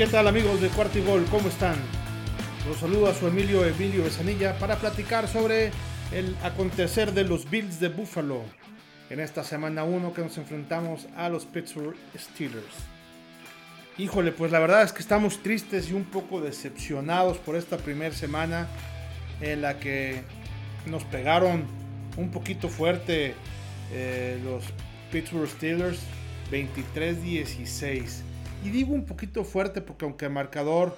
¿Qué tal amigos de Cuarto y Gol? ¿Cómo están? Los saludo a su Emilio Emilio Besanilla para platicar sobre el acontecer de los Bills de Buffalo en esta semana 1 que nos enfrentamos a los Pittsburgh Steelers. Híjole, pues la verdad es que estamos tristes y un poco decepcionados por esta primera semana en la que nos pegaron un poquito fuerte eh, los Pittsburgh Steelers 23-16. Y digo un poquito fuerte porque aunque marcador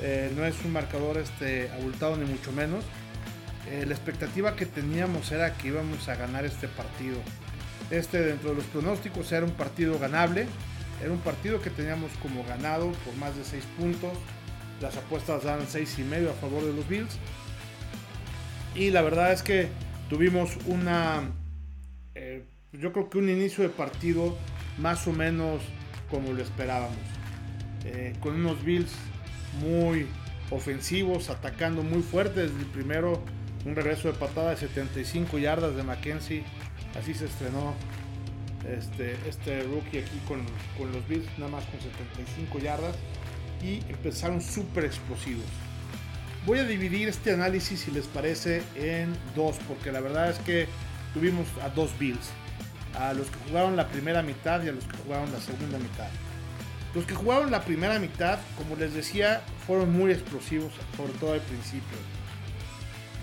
eh, no es un marcador este, abultado ni mucho menos, eh, la expectativa que teníamos era que íbamos a ganar este partido. Este dentro de los pronósticos era un partido ganable, era un partido que teníamos como ganado por más de 6 puntos. Las apuestas dan 6 y medio a favor de los Bills. Y la verdad es que tuvimos una, eh, yo creo que un inicio de partido más o menos como lo esperábamos. Eh, con unos Bills muy ofensivos, atacando muy fuerte desde el primero. Un regreso de patada de 75 yardas de Mackenzie. Así se estrenó este, este rookie aquí con, con los Bills, nada más con 75 yardas. Y empezaron súper explosivos. Voy a dividir este análisis, si les parece, en dos, porque la verdad es que tuvimos a dos Bills a los que jugaron la primera mitad y a los que jugaron la segunda mitad. Los que jugaron la primera mitad, como les decía, fueron muy explosivos, sobre todo al principio.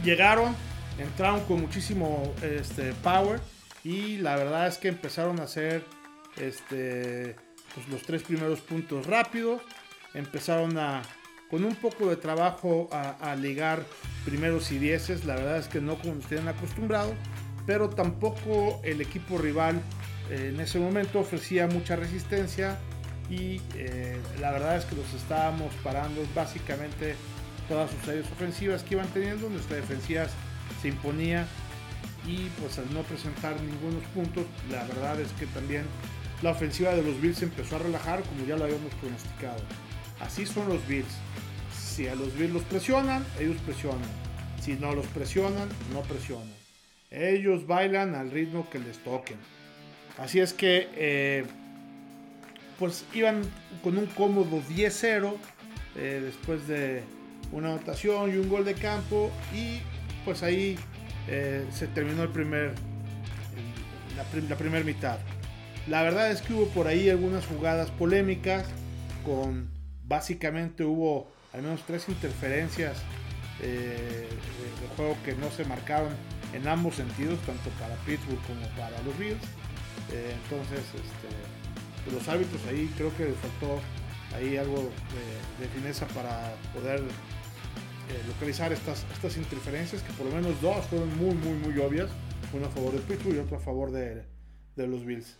Llegaron, entraron con muchísimo este, power y la verdad es que empezaron a hacer este, pues, los tres primeros puntos rápidos. Empezaron a, con un poco de trabajo, a, a ligar primeros y dieces. La verdad es que no como nos tienen acostumbrado pero tampoco el equipo rival eh, en ese momento ofrecía mucha resistencia y eh, la verdad es que los estábamos parando básicamente todas sus áreas ofensivas que iban teniendo, nuestra defensiva se imponía y pues al no presentar ningunos puntos, la verdad es que también la ofensiva de los Bills empezó a relajar como ya lo habíamos pronosticado. Así son los Bills. Si a los Bills los presionan, ellos presionan. Si no los presionan, no presionan. Ellos bailan al ritmo que les toquen. Así es que, eh, pues iban con un cómodo 10-0 eh, después de una anotación y un gol de campo. Y pues ahí eh, se terminó el primer, la, primera mitad. La verdad es que hubo por ahí algunas jugadas polémicas. Con básicamente hubo al menos tres interferencias de juego que no se marcaron en ambos sentidos, tanto para Pittsburgh como para los Bills. Eh, entonces, este, los árbitros ahí creo que faltó ahí algo de, fineza para poder eh, localizar estas, estas interferencias, que por lo menos dos fueron muy, muy, muy obvias. Uno a favor de Pittsburgh y otro a favor de, de los Bills.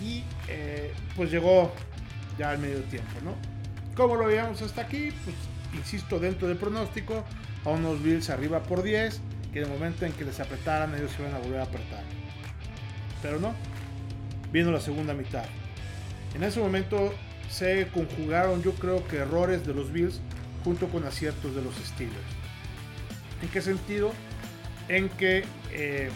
Y eh, pues llegó ya el medio tiempo, ¿no? Como lo veíamos hasta aquí, pues insisto, dentro del pronóstico, a unos Bills arriba por 10 que en momento en que les apretaran ellos se iban a volver a apretar. Pero no, vino la segunda mitad. En ese momento se conjugaron yo creo que errores de los Bills junto con aciertos de los Steelers. ¿En qué sentido? En que eh,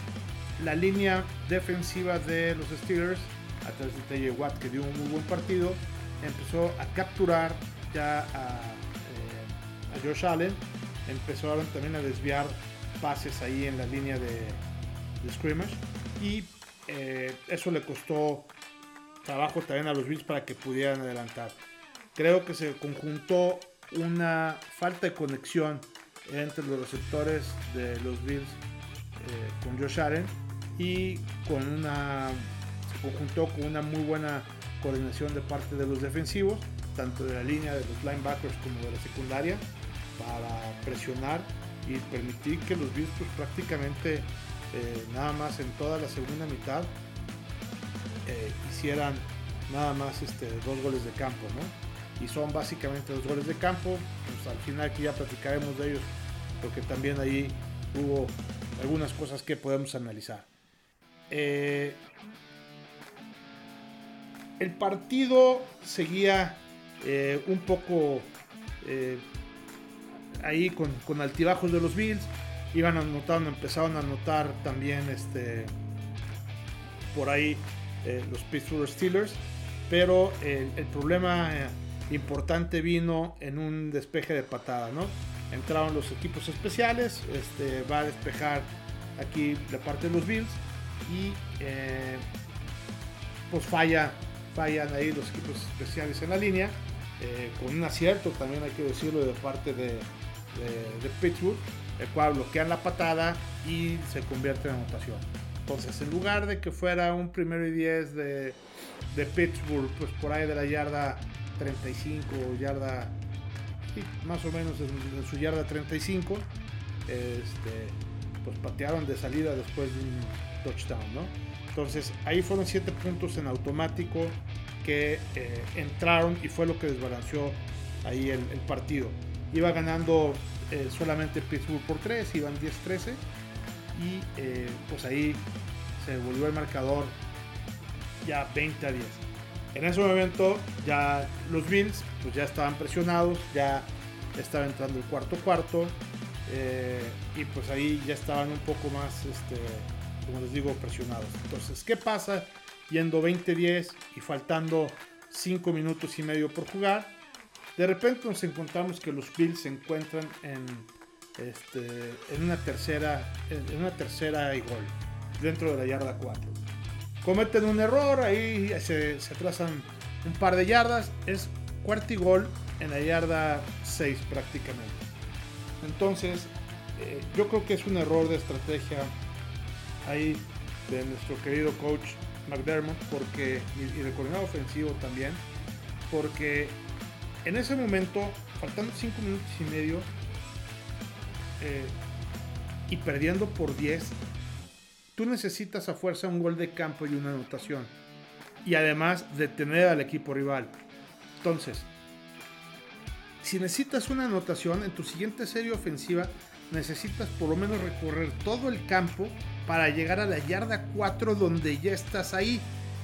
la línea defensiva de los Steelers, a través de TJ Watt que dio un muy buen partido, empezó a capturar ya a, eh, a Josh Allen, empezaron también a desviar pases ahí en la línea de, de scrimmage y eh, eso le costó trabajo también a los Bills para que pudieran adelantar. Creo que se conjuntó una falta de conexión entre los receptores de los Bills eh, con Josh Allen y con una se conjuntó con una muy buena coordinación de parte de los defensivos, tanto de la línea de los linebackers como de la secundaria, para presionar y permitir que los pues, prácticamente eh, nada más en toda la segunda mitad eh, hicieran nada más este, dos goles de campo, ¿no? Y son básicamente dos goles de campo, pues al final que ya platicaremos de ellos, porque también ahí hubo algunas cosas que podemos analizar. Eh, el partido seguía un poco ahí con, con, altibajos de los Bills. Iban anotando, empezaron a anotar también este, por ahí eh, los Pittsburgh Steelers. Pero el, problema eh, importante vino en un despeje de patada, ¿no? Entraron los equipos especiales, este, va a despejar aquí la parte de los Bills y eh, pues falla, fallan ahí los equipos especiales en la línea, con un acierto también hay que decirlo de parte de, de, Pittsburgh, el cual bloquean la patada y se convierte en anotación. Entonces, en lugar de que fuera un primero y 10 de, de Pittsburgh, pues por ahí de la yarda 35 yarda, más o menos en, su yarda 35, este, pues patearon de salida después de un touchdown, ¿no? Entonces ahí fueron 7 puntos en automático que eh, entraron y fue lo que desbalanceó ahí el, partido. Iba ganando eh, solamente Pittsburgh por 3, iban 10-13 y eh, pues ahí se volvió el marcador ya 20 a 10. En ese momento ya los Bills pues ya estaban presionados, ya estaba entrando el cuarto cuarto eh, y pues ahí ya estaban un poco más, este, como les digo, presionados. Entonces, ¿qué pasa yendo 20-10 y faltando 5 minutos y medio por jugar? De repente nos encontramos que los Bills se encuentran en, este, una tercera en una tercera y gol dentro de la yarda 4 cometen un error, ahí se, se atrasan un par de yardas, es cuarto y gol en la yarda 6 prácticamente. Entonces, eh, yo creo que es un error de estrategia ahí de nuestro querido coach McDermott porque, y, de coordinador ofensivo también, porque en ese momento, faltando 5 minutos y medio eh, y perdiendo por 10, tú necesitas a fuerza un gol de campo y una anotación. Y además detener al equipo rival. Entonces, si necesitas una anotación en tu siguiente serie ofensiva, necesitas por lo menos recorrer todo el campo para llegar a la yarda 4 donde ya estás ahí.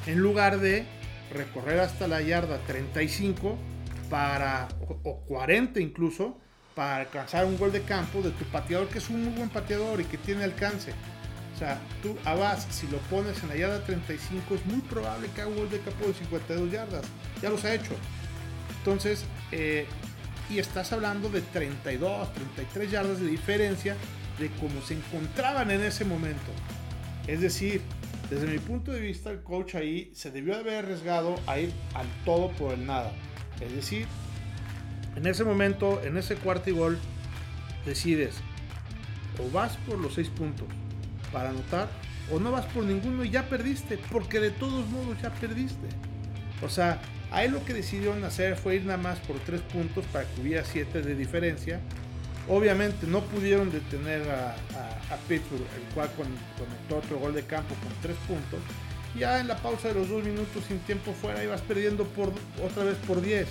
En lugar de recorrer hasta la yarda 35 para, o 40 incluso, para alcanzar un gol de campo de tu pateador que es un muy buen pateador y que tiene alcance. O sea, tú a si lo pones en la yarda 35, es muy probable que haga un gol de campo de 52 yardas. Ya los ha hecho. Entonces, eh, y estás hablando de 32, 33 yardas de diferencia de cómo se encontraban en ese momento. Es decir, desde mi punto de vista, el coach ahí se debió haber arriesgado a ir al todo por el nada. Es decir, en ese momento, en ese cuarto y gol, decides o vas por los 6 puntos para anotar o no vas por ninguno y ya perdiste, porque de todos modos ya perdiste. O sea, ahí lo que decidieron hacer fue ir nada más por tres puntos para que hubiera siete de diferencia. Obviamente no pudieron detener a, a, Pittsburgh, el cual conectó otro gol de campo con tres puntos. Ya en la pausa de los dos minutos sin tiempo fuera ibas perdiendo por, otra vez por 10.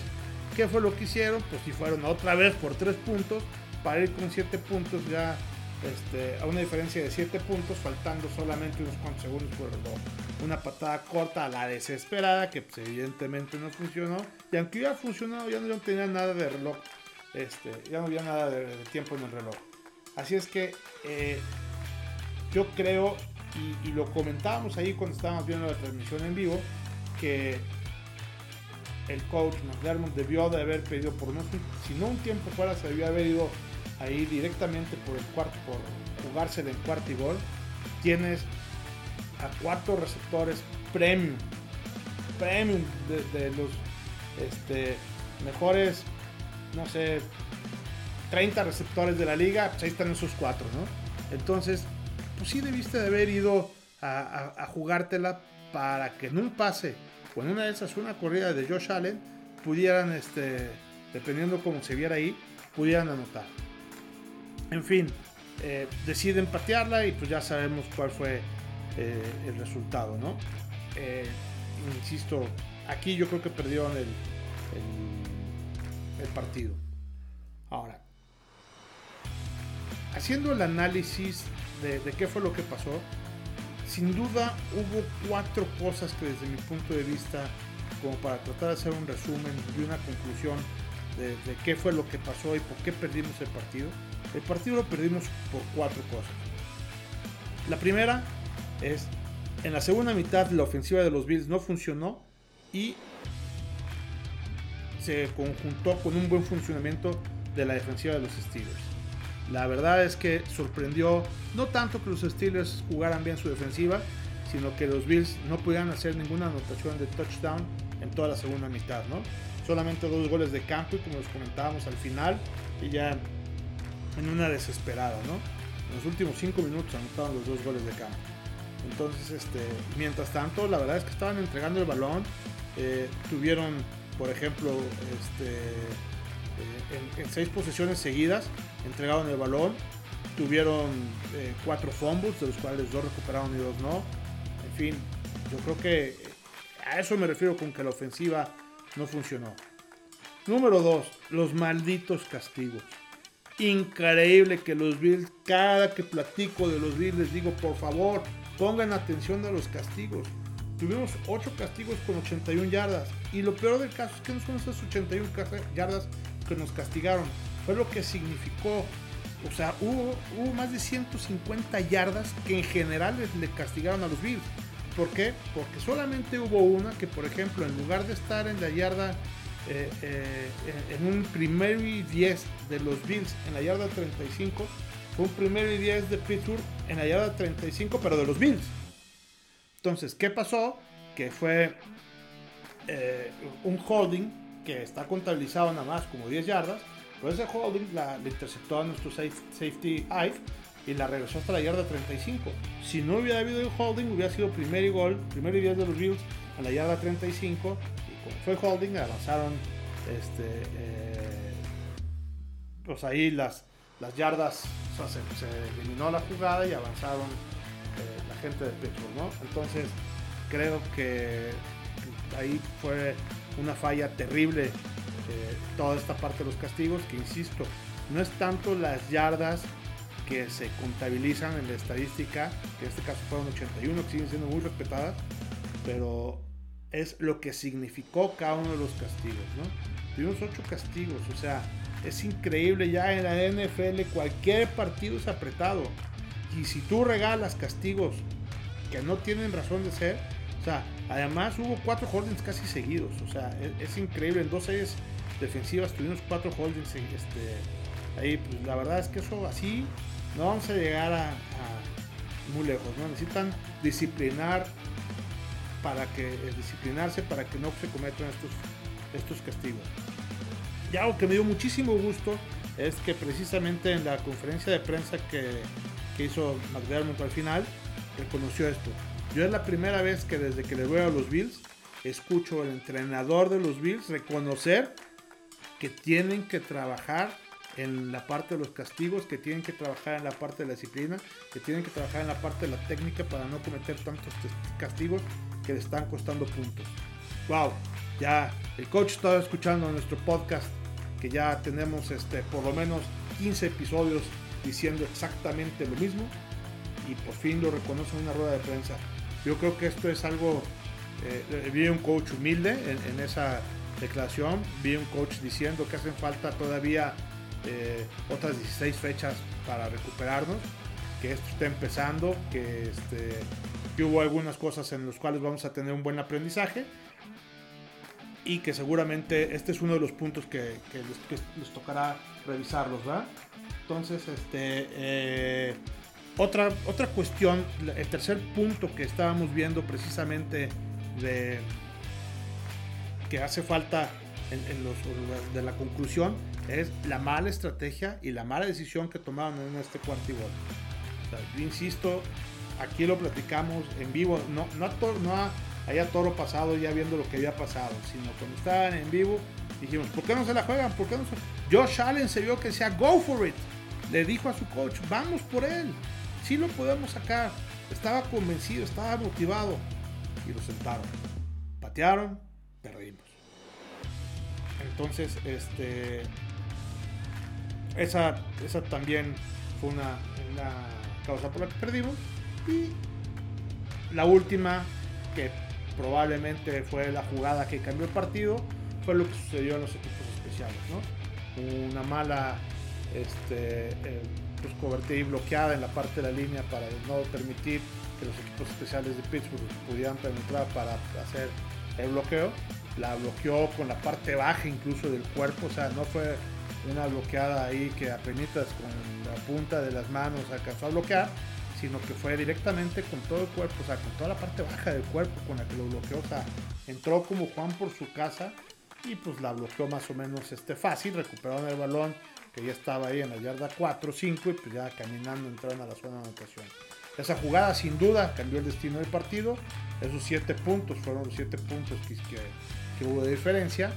¿Qué fue lo que hicieron? Pues si fueron otra vez por tres puntos para ir con siete puntos ya este, a una diferencia de 7 puntos, faltando solamente unos cuantos segundos por el reloj. Una patada corta a la desesperada, que pues, evidentemente no funcionó. Y aunque hubiera funcionado, ya no tenía nada de reloj. Este, ya no había nada de, tiempo en el reloj. Así es que eh, yo creo, y, lo comentábamos ahí cuando estábamos viendo la transmisión en vivo, que el coach McDermott debió de haber pedido por no, si no un tiempo fuera, se debió haber ido ahí directamente por el cuarto, por jugarse en cuarto y gol, tienes a cuatro receptores premium, premium de, los este, mejores, no sé, 30 receptores de la liga, pues ahí están esos cuatro, ¿no? Entonces, pues sí debiste de haber ido a, jugártela para que en un pase o en una de esas, una corrida de Josh Allen, pudieran, este, dependiendo cómo se viera ahí, pudieran anotar. En fin, eh, deciden patearla y pues ya sabemos cuál fue eh, el resultado, ¿no? Eh, insisto, aquí yo creo que perdieron el, el, partido. Ahora, haciendo el análisis de, de, qué fue lo que pasó, sin duda hubo cuatro cosas que desde mi punto de vista, como para tratar de hacer un resumen y una conclusión de, de qué fue lo que pasó y por qué perdimos el partido, el partido lo perdimos por cuatro cosas. La primera es, en la segunda mitad la ofensiva de los Bills no funcionó y se conjuntó con un buen funcionamiento de la defensiva de los Steelers. La verdad es que sorprendió no tanto que los Steelers jugaran bien su defensiva, sino que los Bills no pudieran hacer ninguna anotación de touchdown en toda la segunda mitad, ¿no? Solamente dos goles de campo y como les comentábamos al final, y ya en una desesperada, ¿no? En los últimos cinco minutos anotaron los dos goles de campo. Entonces, este, mientras tanto, la verdad es que estaban entregando el balón. Eh, tuvieron, por ejemplo, este, eh, en, seis posesiones seguidas, entregaron el balón. Tuvieron eh, cuatro fumbles, de los cuales dos recuperaron y dos no. En fin, yo creo que a eso me refiero con que la ofensiva no funcionó. Número dos, los malditos castigos. Increíble que los Bills, cada que platico de los Bills, les digo, por favor, pongan atención a los castigos. Tuvimos 8 castigos con 81 yardas. Y lo peor del caso es que no son esas 81 yardas que nos castigaron. Fue lo que significó. O sea, hubo, hubo más de 150 yardas que en general le castigaron a los Bills. ¿Por qué? Porque solamente hubo una que, por ejemplo, en lugar de estar en la yarda, eh, eh, en un primero y 10 de los Bills en la yarda 35, fue un primero y 10 de Pittsburgh en la yarda 35, pero de los Bills. Entonces, ¿qué pasó? Que fue eh, un holding que está contabilizado nada más como 10 yardas, pero ese holding la, interceptó a nuestro safety Hive y la regresó hasta la yarda 35. Si no hubiera habido el holding, hubiera sido primer y gol, primer y 10 de los Bills a la yarda 35. Y como fue holding, avanzaron este, eh, pues ahí las, las yardas, se, eliminó la jugada y avanzaron eh, la gente de Pittsburgh, ¿no? Entonces, creo que ahí fue una falla terrible eh, toda esta parte de los castigos, que insisto, no es tanto las yardas que se contabilizan en la estadística, que en este caso fueron 81, que siguen siendo muy respetadas, pero es lo que significó cada uno de los castigos, ¿no? Tuvimos 8 castigos, o sea, es increíble ya en la NFL cualquier partido es apretado. Y si tú regalas castigos que no tienen razón de ser, o sea, además hubo cuatro holdings casi seguidos, o sea, es, increíble, en dos series defensivas tuvimos cuatro holdings este, ahí, pues la verdad es que eso así no vamos a llegar a, muy lejos, ¿no? Necesitan disciplinar para que eh, disciplinarse para que no se cometan estos, estos castigos. Y algo que me dio muchísimo gusto es que precisamente en la conferencia de prensa que, que hizo McDermott al final, reconoció esto. Yo es la primera vez que desde que le veo a los Bills, escucho al entrenador de los Bills reconocer que tienen que trabajar en la parte de los castigos, que tienen que trabajar en la parte de la disciplina, que tienen que trabajar en la parte de la técnica para no cometer tantos castigos que le están costando puntos. Wow, ya el coach estaba escuchando nuestro podcast que ya tenemos este, por lo menos 15 episodios diciendo exactamente lo mismo y por fin lo reconoce en una rueda de prensa. Yo creo que esto es algo, eh, vi un coach humilde en, esa declaración, vi un coach diciendo que hacen falta todavía eh, otras 16 fechas para recuperarnos, que esto está empezando, que, este, que hubo algunas cosas en las cuales vamos a tener un buen aprendizaje y que seguramente este es uno de los puntos que, les, tocará revisarlos, ¿verdad? Entonces, este, eh, otra, otra cuestión, el tercer punto que estábamos viendo precisamente de que hace falta en, los, de la conclusión es la mala estrategia y la mala decisión que tomaron en este cuarto O insisto, aquí lo platicamos en vivo, no, no, no haya toro pasado ya viendo lo que había pasado, sino cuando estaban en vivo dijimos, ¿por qué no se la juegan? ¿Por qué no se... Josh Allen se vio que decía, go for it. Le dijo a su coach, vamos por él, sí lo podemos sacar. Estaba convencido, estaba motivado y lo sentaron. Patearon, perdimos. Entonces, este, esa, esa también fue una, causa por la que perdimos. Y la última, que probablemente fue la jugada que cambió el partido, fue lo que sucedió en los equipos especiales. Una mala este, pues, cobertura y bloqueada en la parte de la línea para no permitir que los equipos especiales de Pittsburgh pudieran penetrar para hacer el bloqueo. La bloqueó con la parte baja incluso del cuerpo, o sea, no fue una bloqueada ahí que apenas con la punta de las manos alcanzó a bloquear, sino que fue directamente con todo el cuerpo, o sea, con toda la parte baja del cuerpo con la que lo bloqueó, o sea, entró como Juan por su casa y pues la bloqueó más o menos este fácil, recuperaron el balón que ya estaba ahí en la yarda 4 5 y pues ya caminando entraron a la zona de anotación. Esa jugada sin duda cambió el destino del partido. Esos 7 puntos fueron los 7 puntos que, que, hubo de diferencia.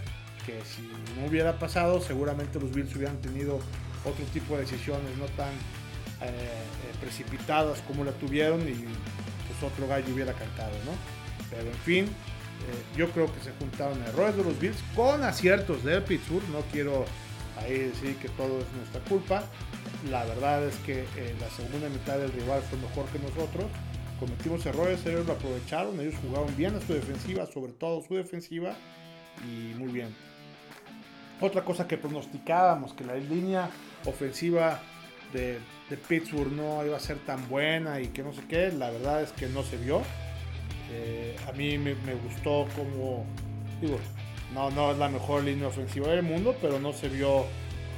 Que si no hubiera pasado, seguramente los Bills hubieran tenido otro tipo de decisiones no tan eh, eh, precipitadas como la tuvieron y pues otro gallo hubiera cantado, ¿no? Pero en fin, eh, yo creo que se juntaron errores de los Bills con aciertos del Pittsburgh. No quiero ahí decir que todo es nuestra culpa. La verdad es que eh, la segunda mitad del rival fue mejor que nosotros. Cometimos errores, ellos lo aprovecharon, ellos jugaron bien a su defensiva, sobre todo su defensiva, y muy bien. Otra cosa que pronosticábamos, que la línea ofensiva de, Pittsburgh no iba a ser tan buena y que no sé qué, la verdad es que no se vio. Eh, a mí me, me gustó como, digo, no, no es la mejor línea ofensiva del mundo, pero no se vio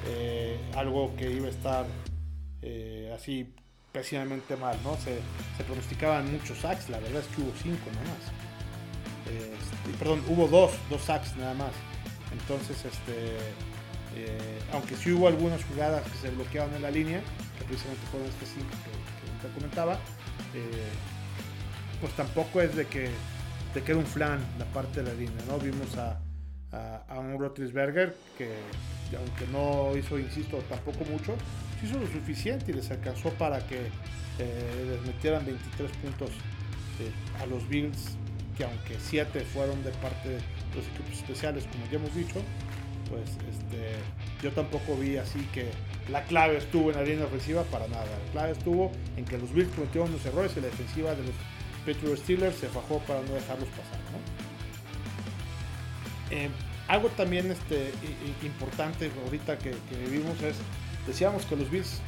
eh, algo que iba a estar eh, así pésimamente mal, ¿no? Se, pronosticaban muchos sacks, la verdad es que hubo cinco nada más. Este, perdón, hubo dos, dos sacks nada más. Entonces, este, eh, aunque sí hubo algunas jugadas que se bloqueaban en la línea, que precisamente fueron este cinco que, que comentaba, pues tampoco es de que, de que era un flan la parte de la línea, ¿no? Vimos a, a, un Rotlisberger que aunque no hizo, insisto, tampoco mucho, hizo lo suficiente y les alcanzó para que eh, les metieran 23 puntos eh, a los Bills, que aunque 7 fueron de parte de los equipos especiales, como ya hemos dicho, pues este, yo tampoco vi así que la clave estuvo en la línea ofensiva para nada. La clave estuvo en que los Bills cometieron unos errores y la defensiva de los Patriots Steelers se fajó para no dejarlos pasar. Eh, algo también este, importante ahorita que, vivimos es, decíamos que los Bills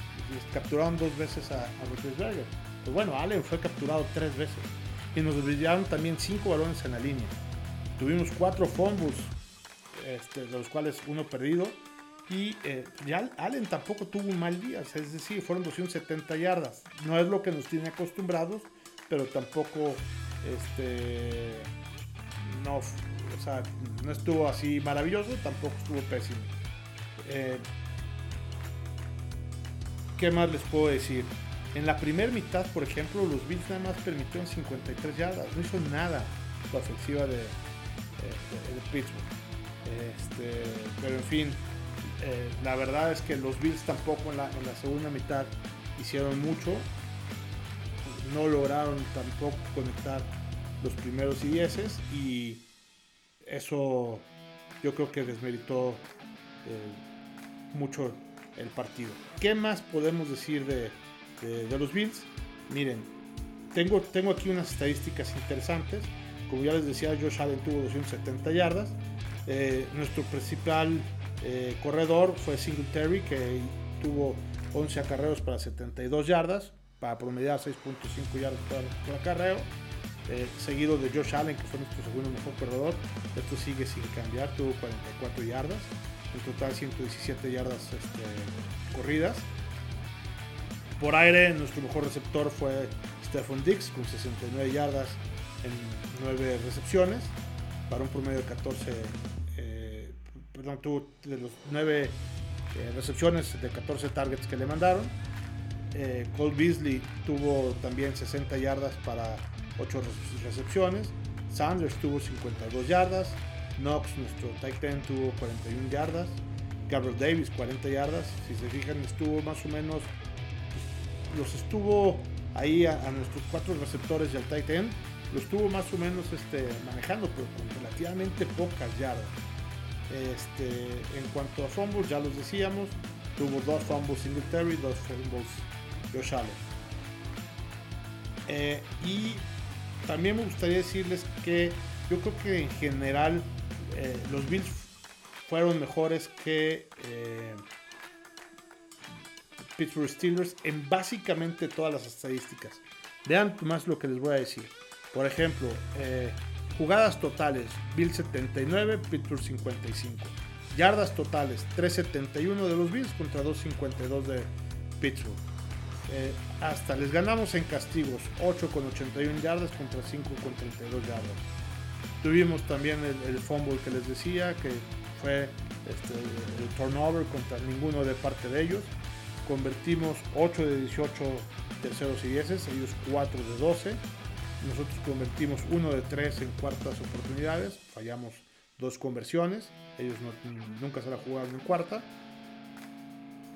capturaron dos veces a, a Berger. Pues bueno, Allen fue capturado tres veces. Y nos brillaron también cinco balones en la línea. Tuvimos cuatro fumbles, este, de los cuales uno perdido. Y eh, ya Allen tampoco tuvo un mal día, es decir, fueron 270 yardas. No es lo que nos tiene acostumbrados, pero tampoco este, no, sea, no estuvo así maravilloso, tampoco estuvo pésimo. Eh, ¿Qué más les puedo decir? En la primera mitad, por ejemplo, los Bills nada más permitieron 53 yardas, no hizo nada la ofensiva de, Pittsburgh. Este, pero en fin, eh, la verdad es que los Bills tampoco en la, en la segunda mitad hicieron mucho, no lograron tampoco conectar los primeros y dieces y eso yo creo que desmeritó eh, mucho el partido. ¿Qué más podemos decir de, los Bills? Miren, tengo, tengo aquí unas estadísticas interesantes. Como ya les decía, Josh Allen tuvo 270 yardas. Eh, nuestro principal eh, corredor fue Singletary, que tuvo 11 acarreos para 72 yardas, para promediar 6.5 yardas por, por acarreo. Eh, seguido de Josh Allen, que fue nuestro segundo mejor corredor. Esto sigue sin cambiar, tuvo 44 yardas, en total 117 yardas este, corridas. Por aire, nuestro mejor receptor fue Stephon Dix, con 69 yardas en 9 recepciones, para un promedio de 14, eh, perdón, tuvo de los 9 eh, recepciones de 14 targets que le mandaron. Cole Beasley tuvo también 60 yardas para 8 recepciones. Sanders tuvo 52 yardas. Knox, nuestro tight end, tuvo 41 yardas. Gabriel Davis, 40 yardas. Si se fijan, estuvo más o menos. Pues, los estuvo ahí a, nuestros cuatro receptores y al tight end. Los estuvo más o menos este, manejando, pero con relativamente pocas yardas. Este, en cuanto a fumbles, ya los decíamos. Tuvo dos fumbles Singletary, dos fumbles Josh Allen. Eh, y también me gustaría decirles que yo creo que en general eh, los Bills fueron mejores que eh, Pittsburgh Steelers en básicamente todas las estadísticas. Vean más lo que les voy a decir. Por ejemplo, eh, Jugadas totales, Bills 79, Pittsburgh 55. Yardas totales, 371 de los Bills contra 252 de Pittsburgh. Eh, hasta les ganamos en castigos, 8 con 81 yardas contra 5 con 32 yardas. Tuvimos también el, fumble que les decía, que fue este, el turnover contra ninguno de parte de ellos. Convertimos 8 de 18 terceros y 10, ellos 4 de 12. Nosotros convertimos 1 de 3 en cuartas oportunidades, fallamos dos conversiones, ellos nunca se la jugaron en cuarta.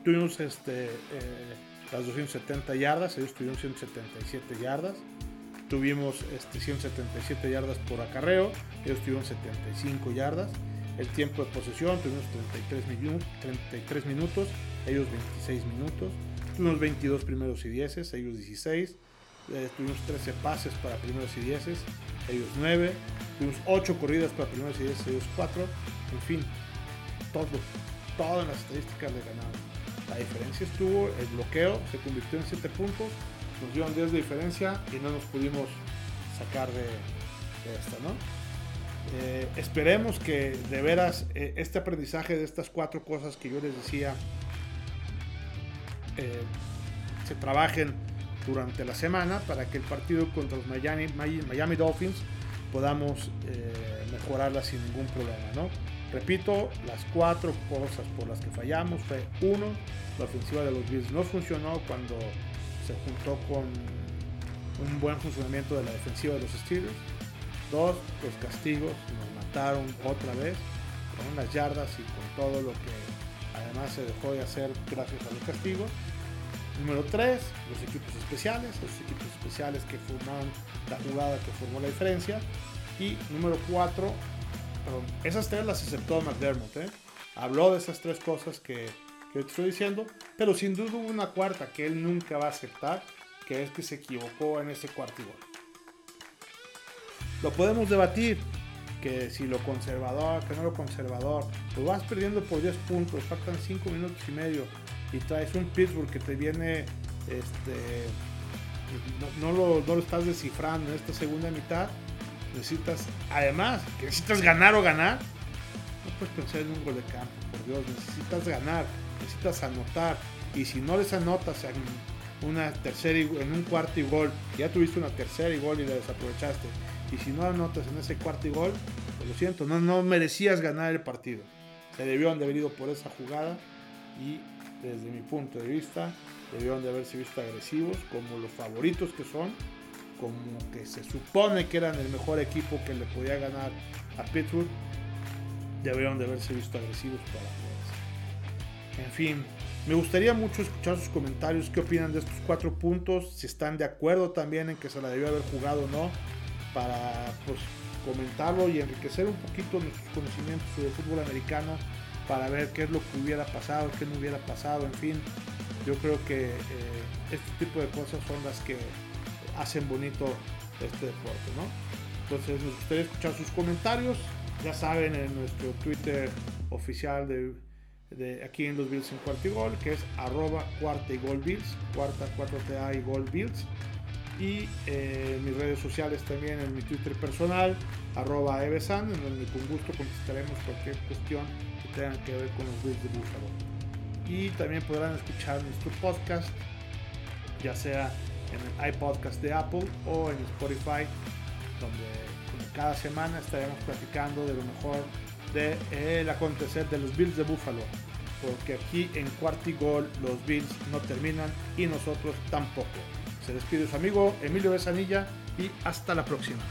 Tuvimos este, eh, las 270 yardas, ellos tuvieron 177 yardas. Tuvimos este, 177 yardas por acarreo, ellos tuvieron 75 yardas. El tiempo de posesión, tuvimos 33, 33 minutos, ellos 26 minutos. Tuvimos 22 primeros y 10, ellos 16. Eh, tuvimos 13 pases para primeros y 10, ellos 9. Tuvimos 8 corridas para primeros y 10, ellos 4. En fin, todo, todas las estadísticas de ganado. La diferencia estuvo, el bloqueo se convirtió en 7 puntos, nos dieron 10 de diferencia y no nos pudimos sacar de, esta, ¿no? Eh, esperemos que de veras eh, este aprendizaje de estas cuatro cosas que yo les decía eh, se trabajen durante la semana para que el partido contra los Miami, Miami Dolphins podamos mejorarla sin ningún problema, ¿no? Repito, las cuatro cosas por las que fallamos fue uno, la ofensiva de los Bills no funcionó cuando se juntó con un buen funcionamiento de la defensiva de los Steelers. Dos, los castigos nos mataron otra vez con unas yardas y con todo lo que además se dejó de hacer gracias a los castigos. Número tres, los equipos especiales, los equipos especiales que formaron la jugada que formó la diferencia. Y número esas tres las aceptó McDermott. ¿eh? Habló de esas tres cosas que, te estoy diciendo, pero sin duda hubo una cuarta que él nunca va a aceptar, que es que se equivocó en ese cuarto gol. Lo podemos debatir, que si lo conservador, que no lo conservador, pues vas perdiendo por 10 puntos, faltan 5 minutos y medio y traes un Pittsburgh que te viene, este, no, lo, no lo estás descifrando en esta segunda mitad necesitas, además, que necesitas ganar o ganar, no puedes pensar en un gol de campo, por Dios, necesitas ganar, necesitas anotar, y si no les anotas en una tercera en un cuarto y gol, ya tuviste una tercera y gol y la desaprovechaste, y si no anotas en ese cuarto y gol, pues lo siento, no, no merecías ganar el partido. Se debieron de haber ido por esa jugada y desde mi punto de vista debieron de haberse visto agresivos como los favoritos que son como que se supone que eran el mejor equipo que le podía ganar a Pittsburgh, deberían de haberse visto agresivos para jugar. En fin, me gustaría mucho escuchar sus comentarios, qué opinan de estos cuatro puntos, si están de acuerdo también en que se la debió haber jugado o no, para pues, comentarlo y enriquecer un poquito nuestros conocimientos sobre el fútbol americano, para ver qué es lo que hubiera pasado, qué no hubiera pasado, en fin. Yo creo que eh, este tipo de cosas son las que hacen bonito este deporte, ¿no? Entonces nos gustaría escuchar sus comentarios. Ya saben, en nuestro Twitter oficial de, de aquí en los Bills en cuarto y gol, que es arroba cuarta y gol Bills, cuarta 4TA y gol Bills. Y eh, en mis redes sociales también, en mi Twitter personal, arroba Evesan, en donde con gusto contestaremos cualquier cuestión que tenga que ver con los Bills de Buffalo. Y también podrán escuchar nuestro podcast, ya sea en el iPodcast de Apple o en Spotify, donde cada semana estaremos platicando de lo mejor del de, acontecer de los Bills de Buffalo. Porque aquí en Cuartigol los Bills no terminan y nosotros tampoco. Se despide su amigo Emilio Besanilla y hasta la próxima.